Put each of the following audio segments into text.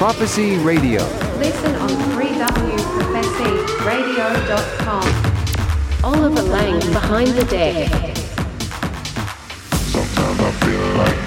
Prophecy Radio. Listen on www.prophecyradio.com. Oliver Lang behind the deck. Sometimes I feel like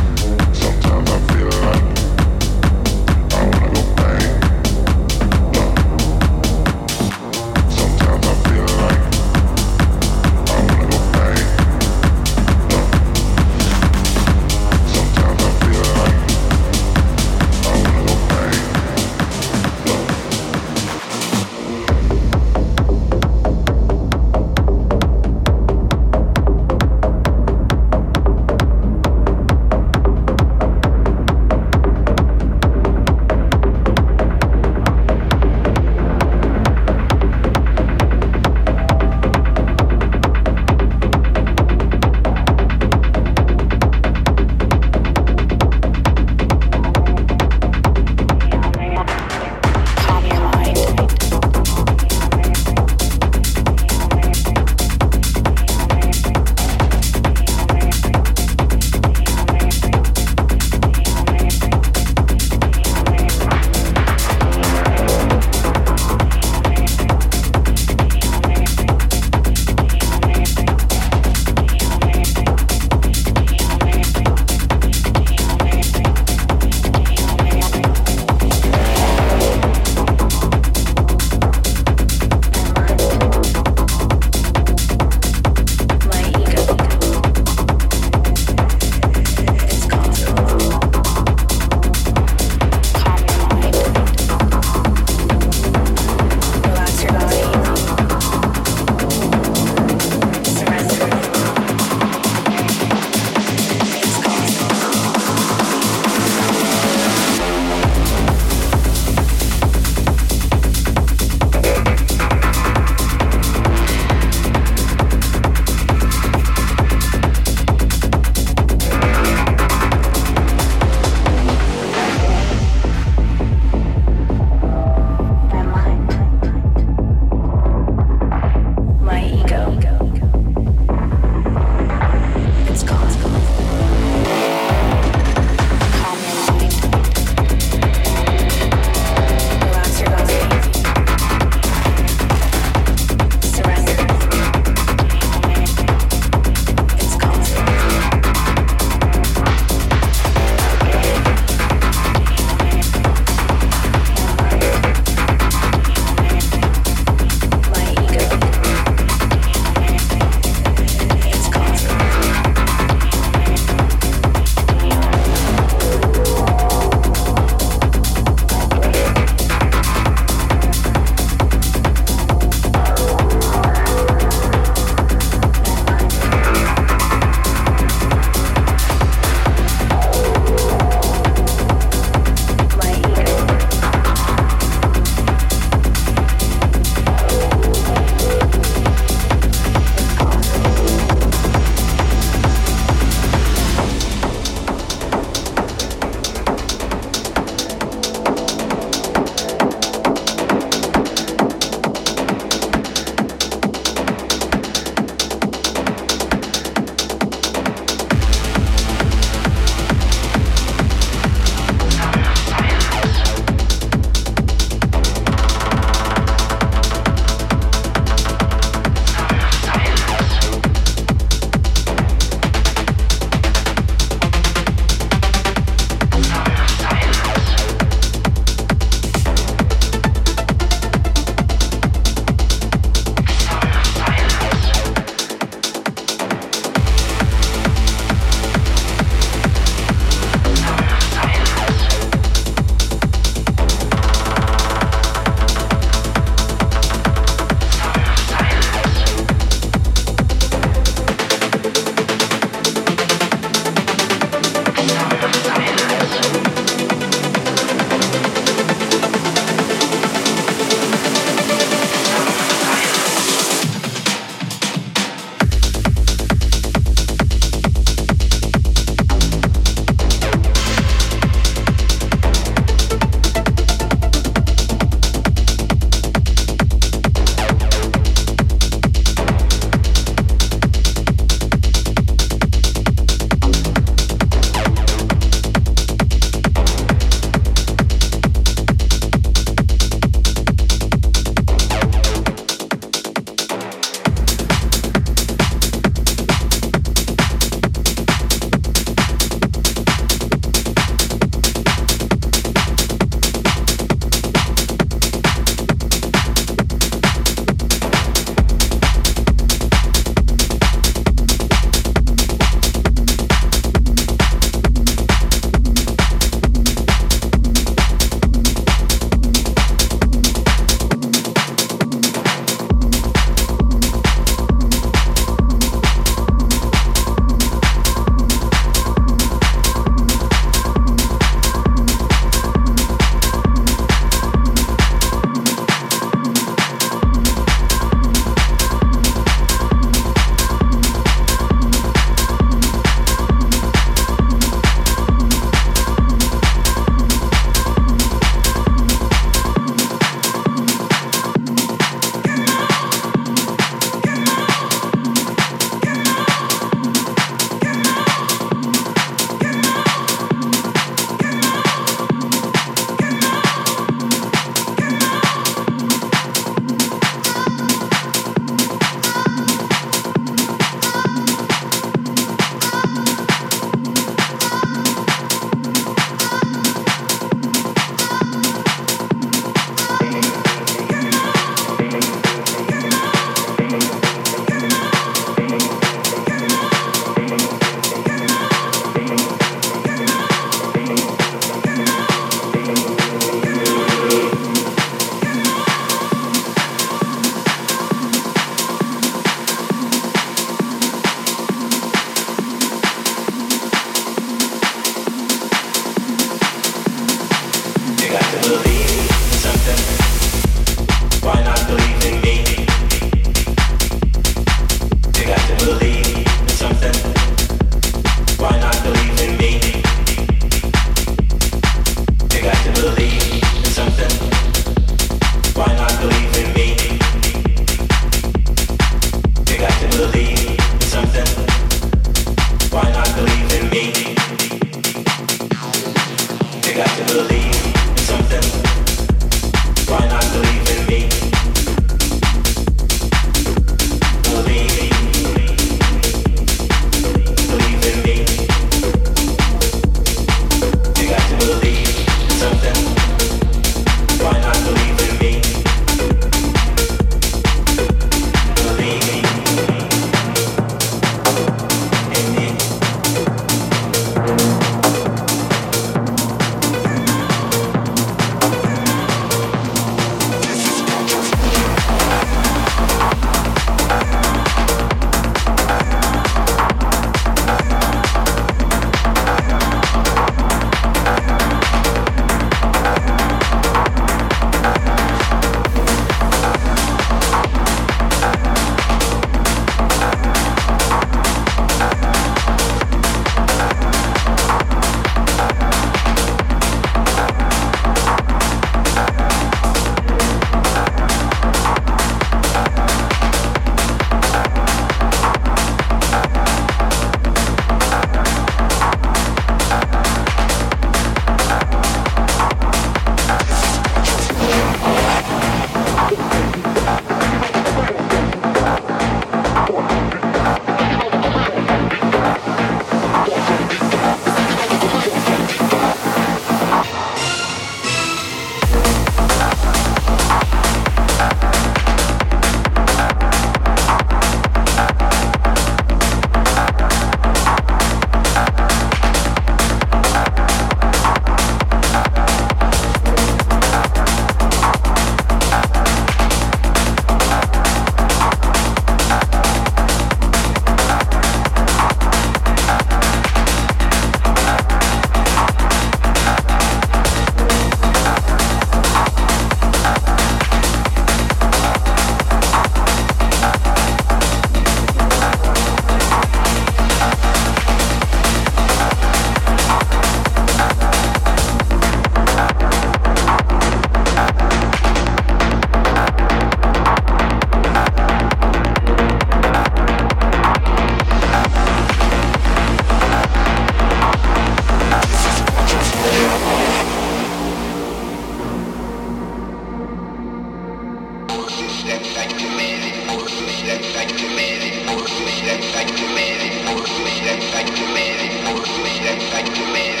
like to marry, like to me, like to marry, like to me, like to me.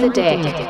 The deck.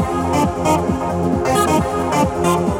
Thank you.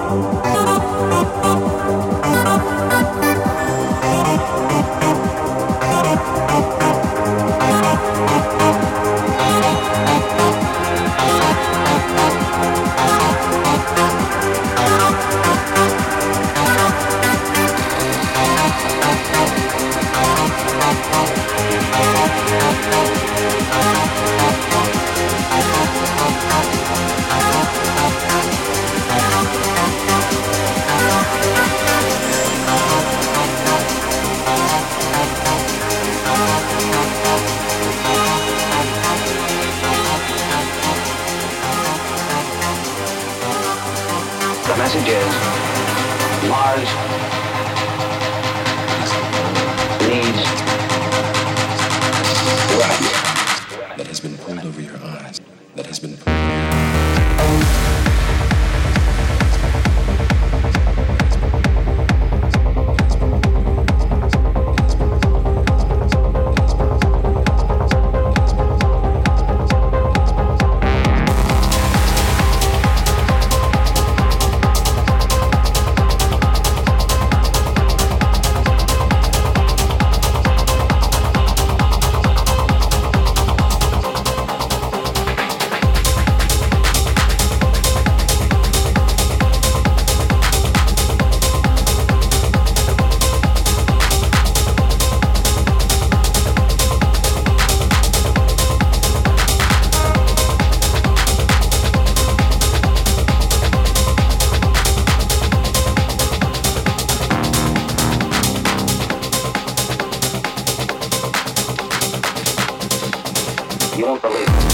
You won't believe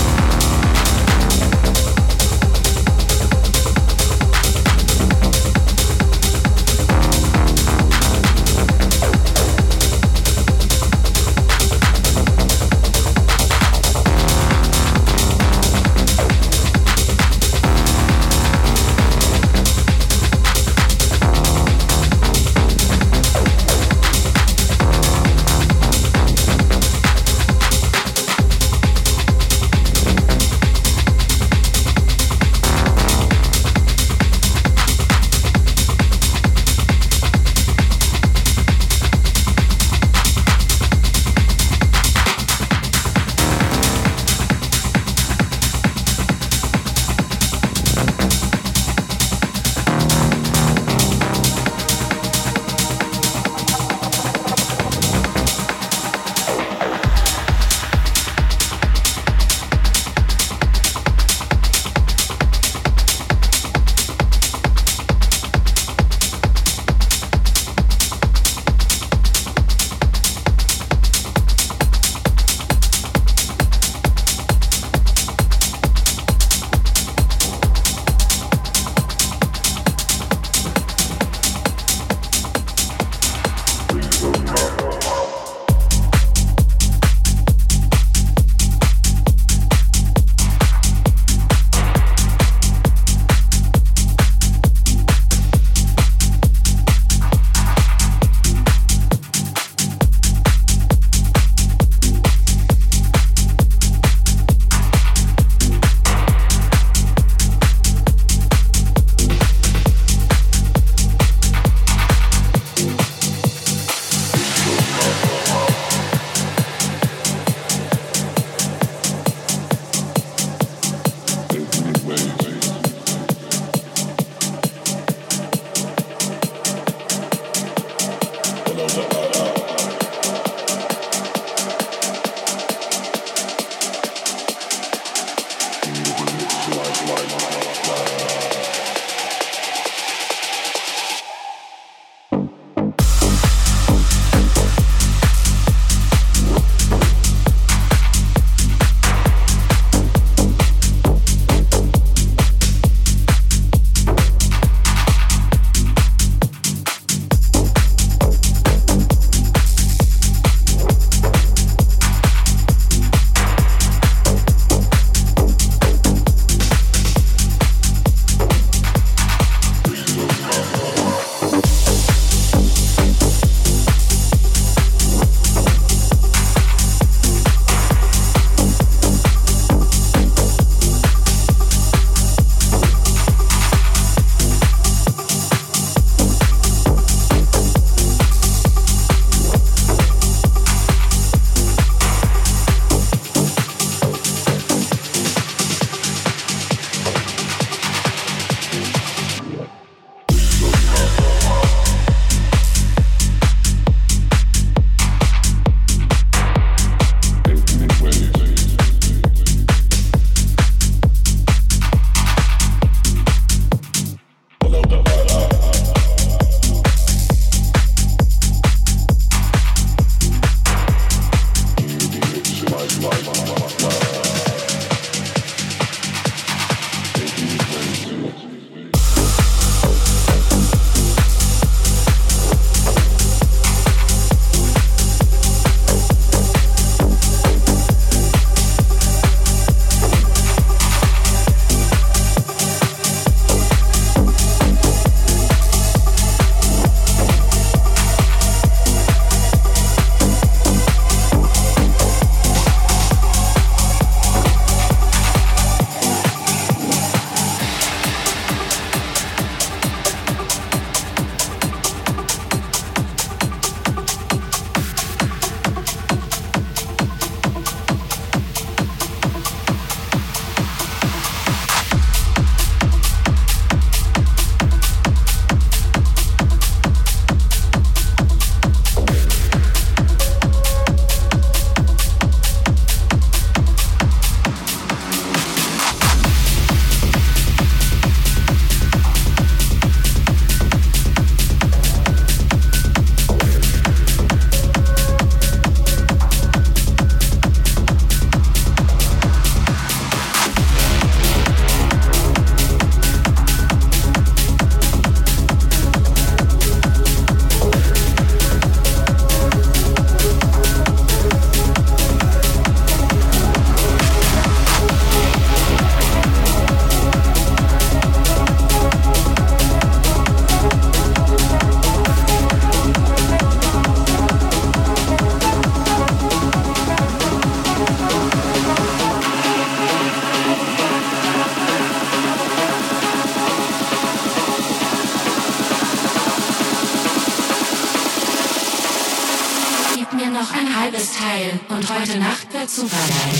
Teil und heute Nacht wird super geil.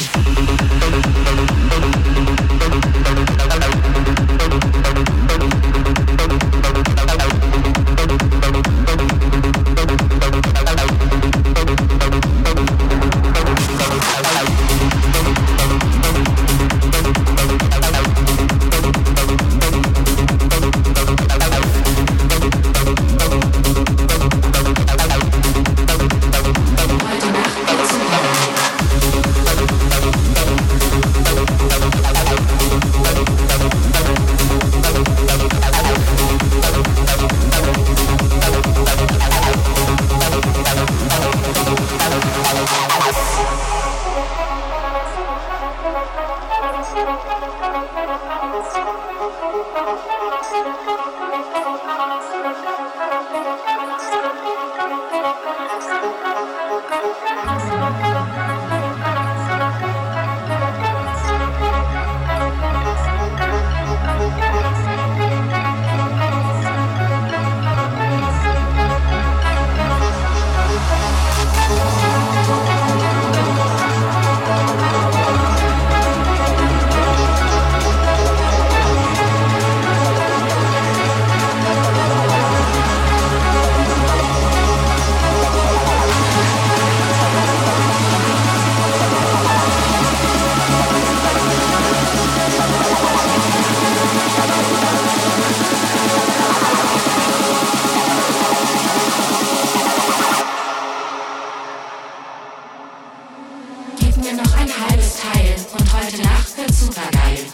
Mir noch ein halbes Teil und heute Nacht wird super geil.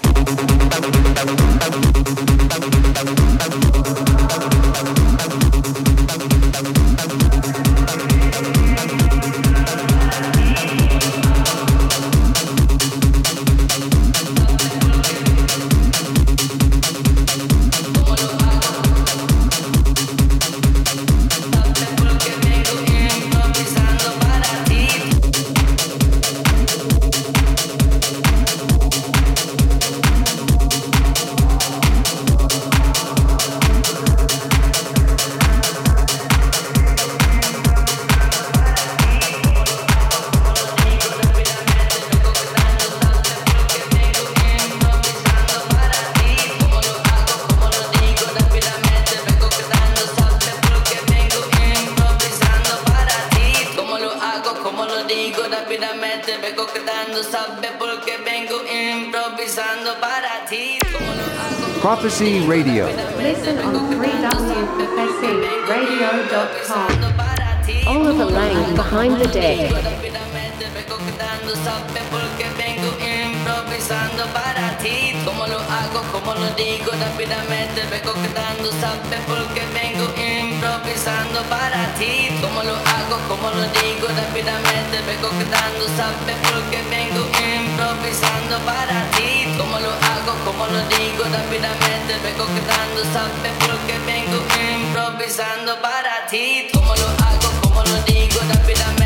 Radio. Listen on 3wprophecyradio.com. para ti. Oliver Lang behind the deck. Rápidamente vengo quedando, sabe porque vengo improvisando para ti. Como lo hago, como lo digo rápidamente, vengo quedando, sabe porque vengo improvisando para ti. Como lo hago, como lo digo rápidamente, vengo quedando, sabe porque vengo improvisando para ti. Como lo hago, como lo digo rápidamente, vengo quedando, sabe porque vengo improvisando para ti. Como lo hago, como lo digo rápidamente,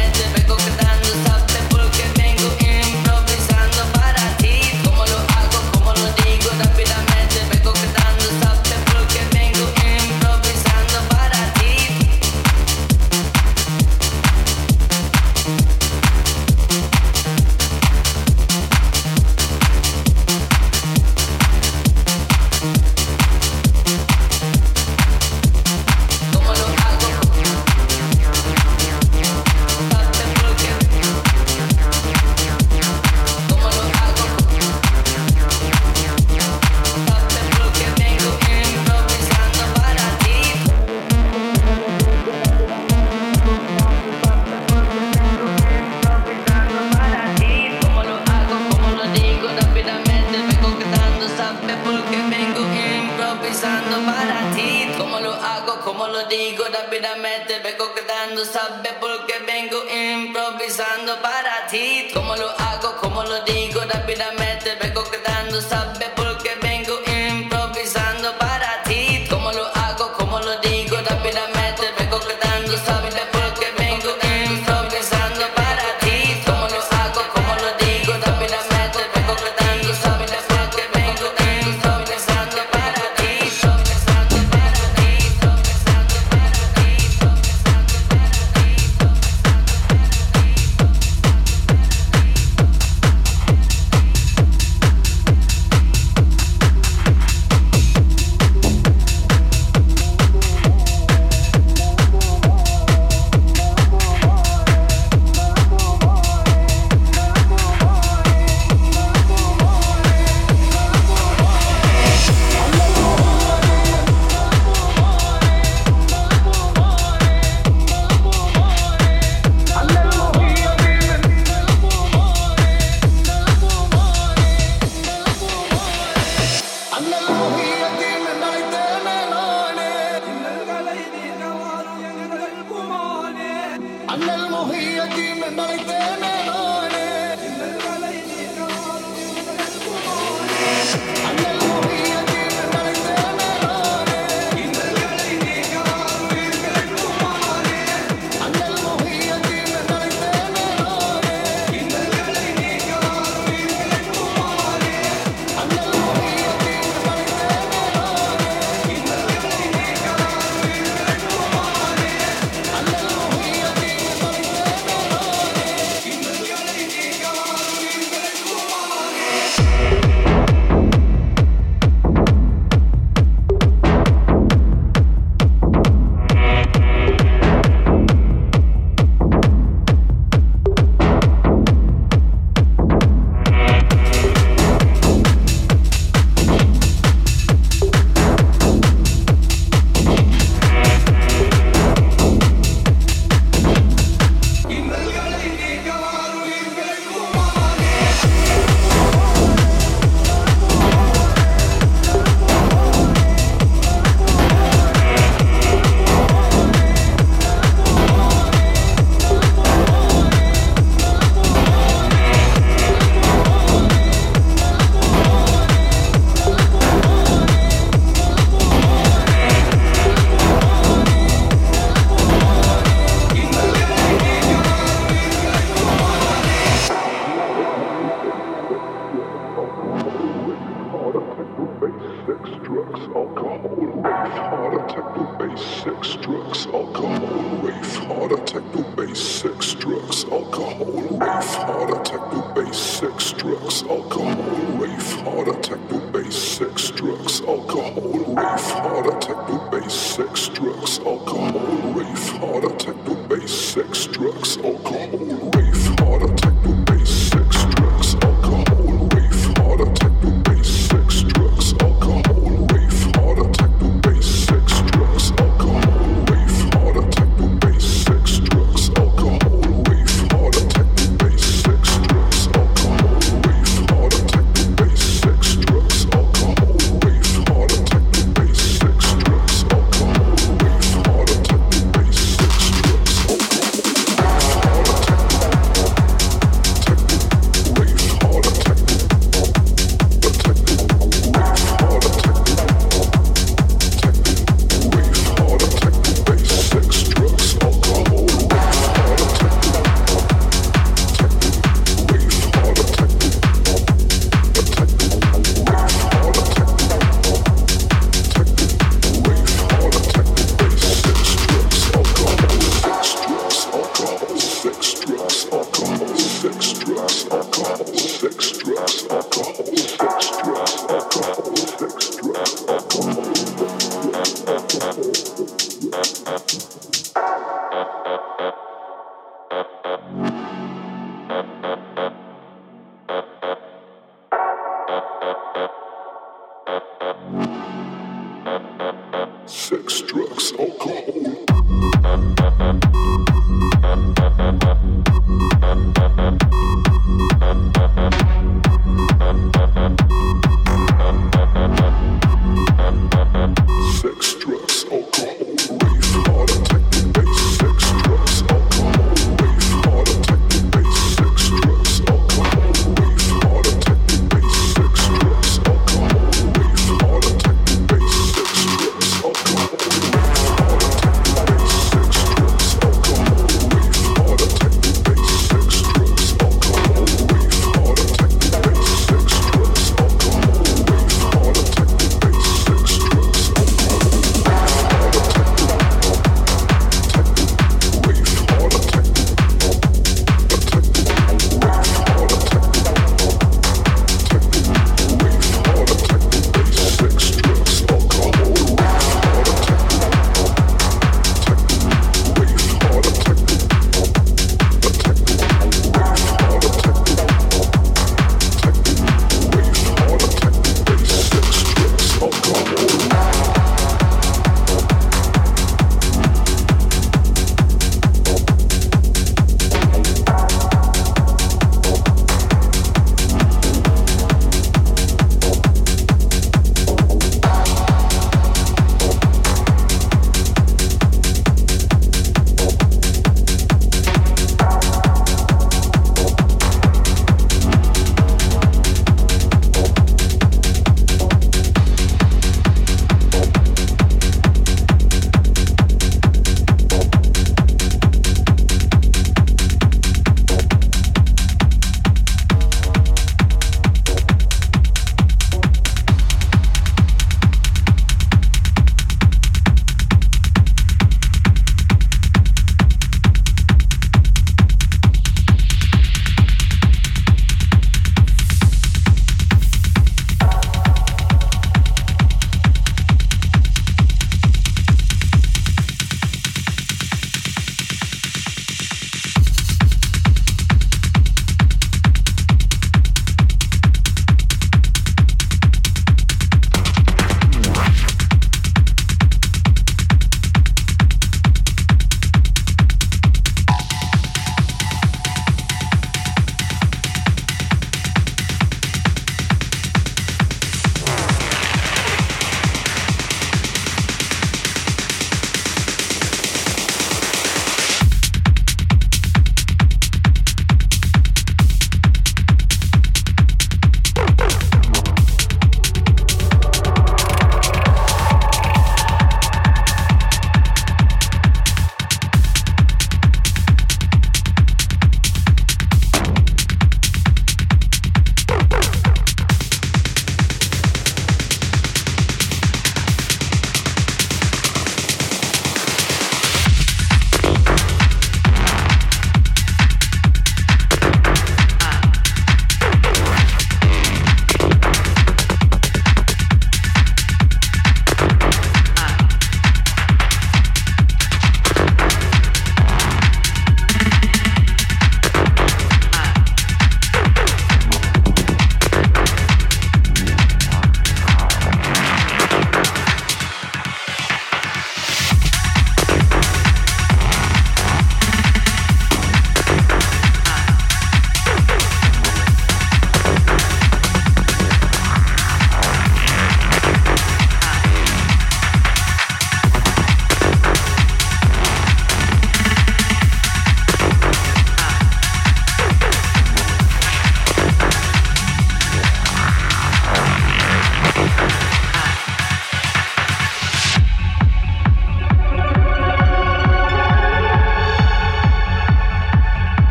drugs, alcohol, rave, heart attack, the base, sex, drugs, alcohol, rave, heart attack, the base, sex, drugs, alcohol, rave, heart attack, the base, sex, drugs, alcohol, rave, heart attack, the base, sex, drugs, alcohol, rave, heart attack, the base, sex, drugs, alcohol, rave, heart attack, the base, sex, drugs, alcohol, rape, heart attack.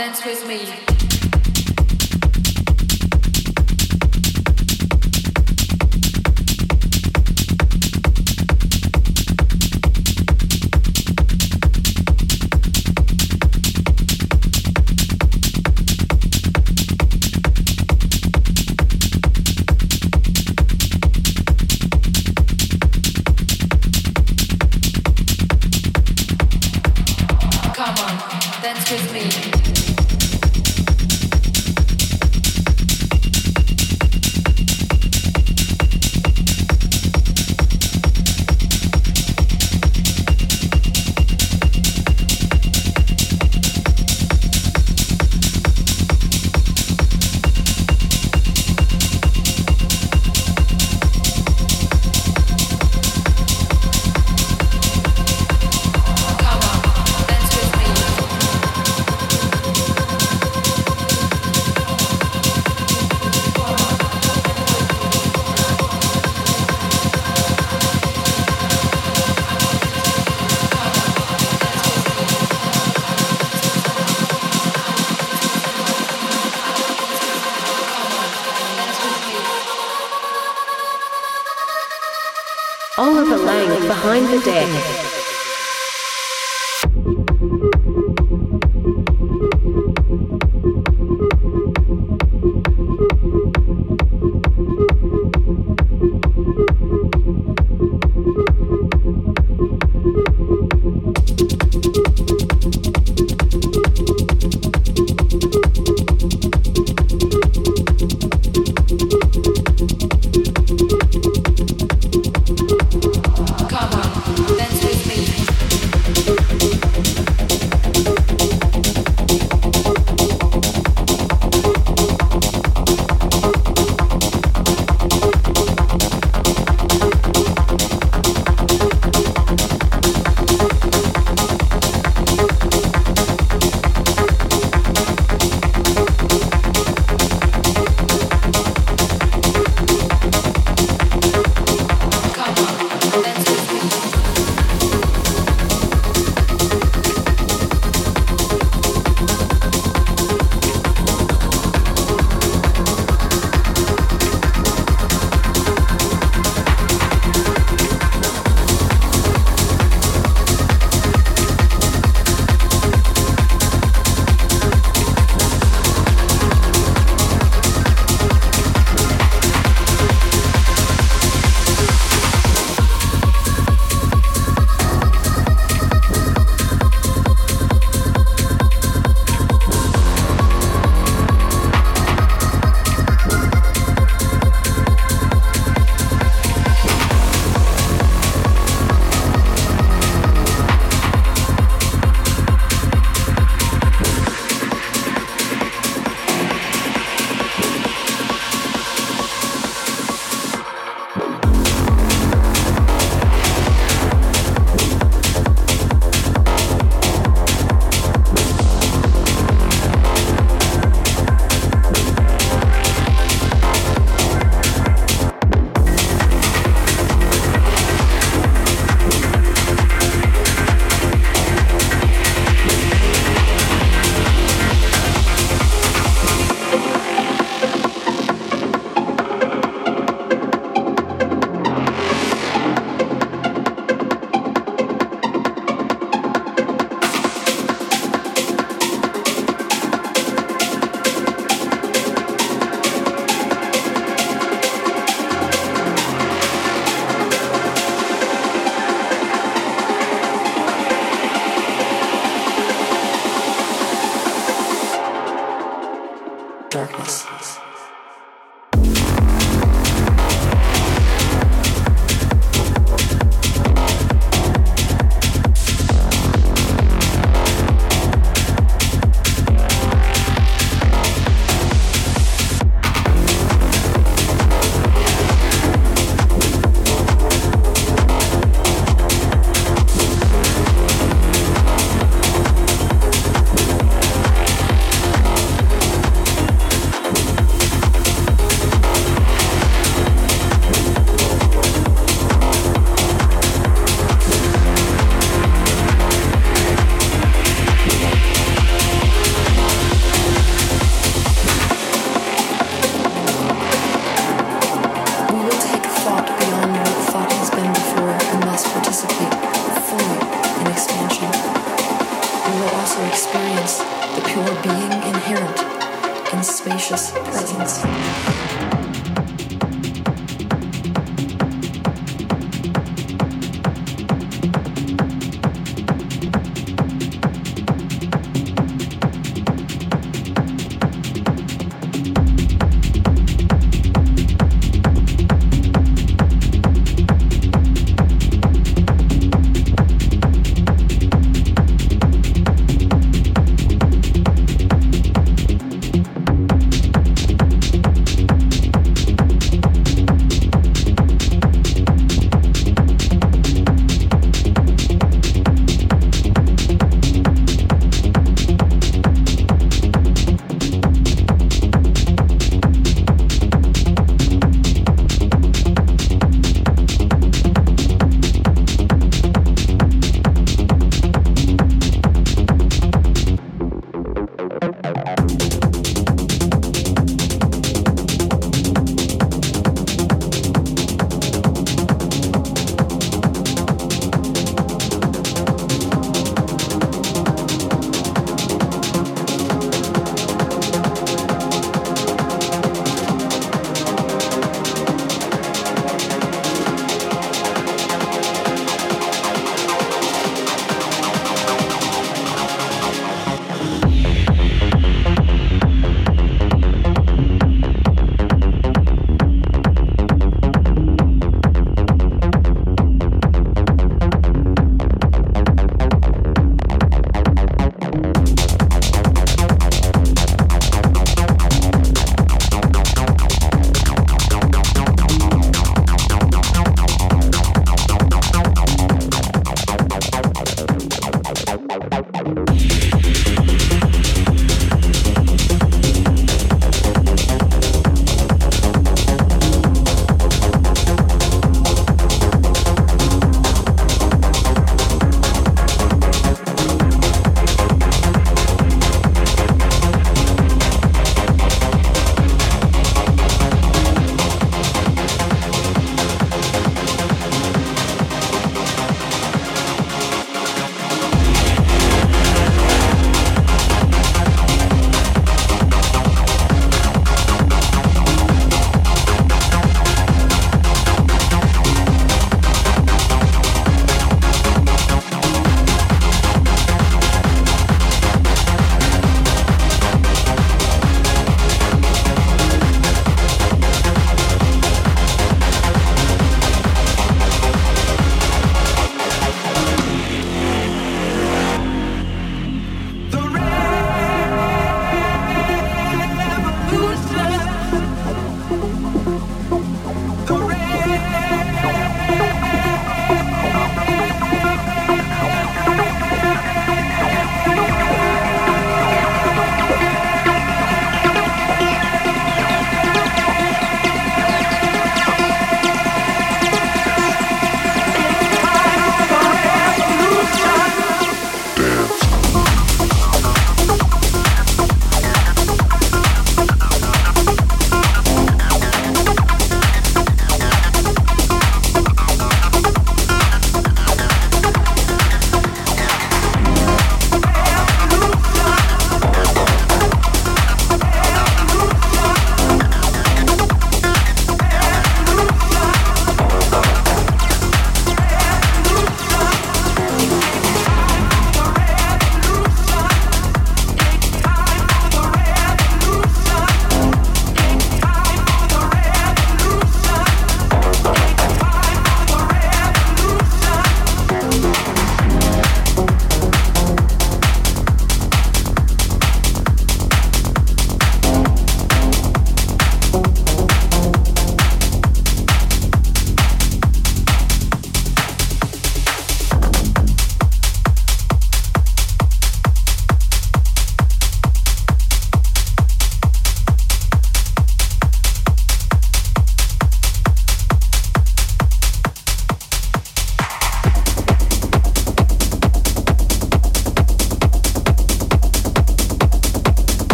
dance with me.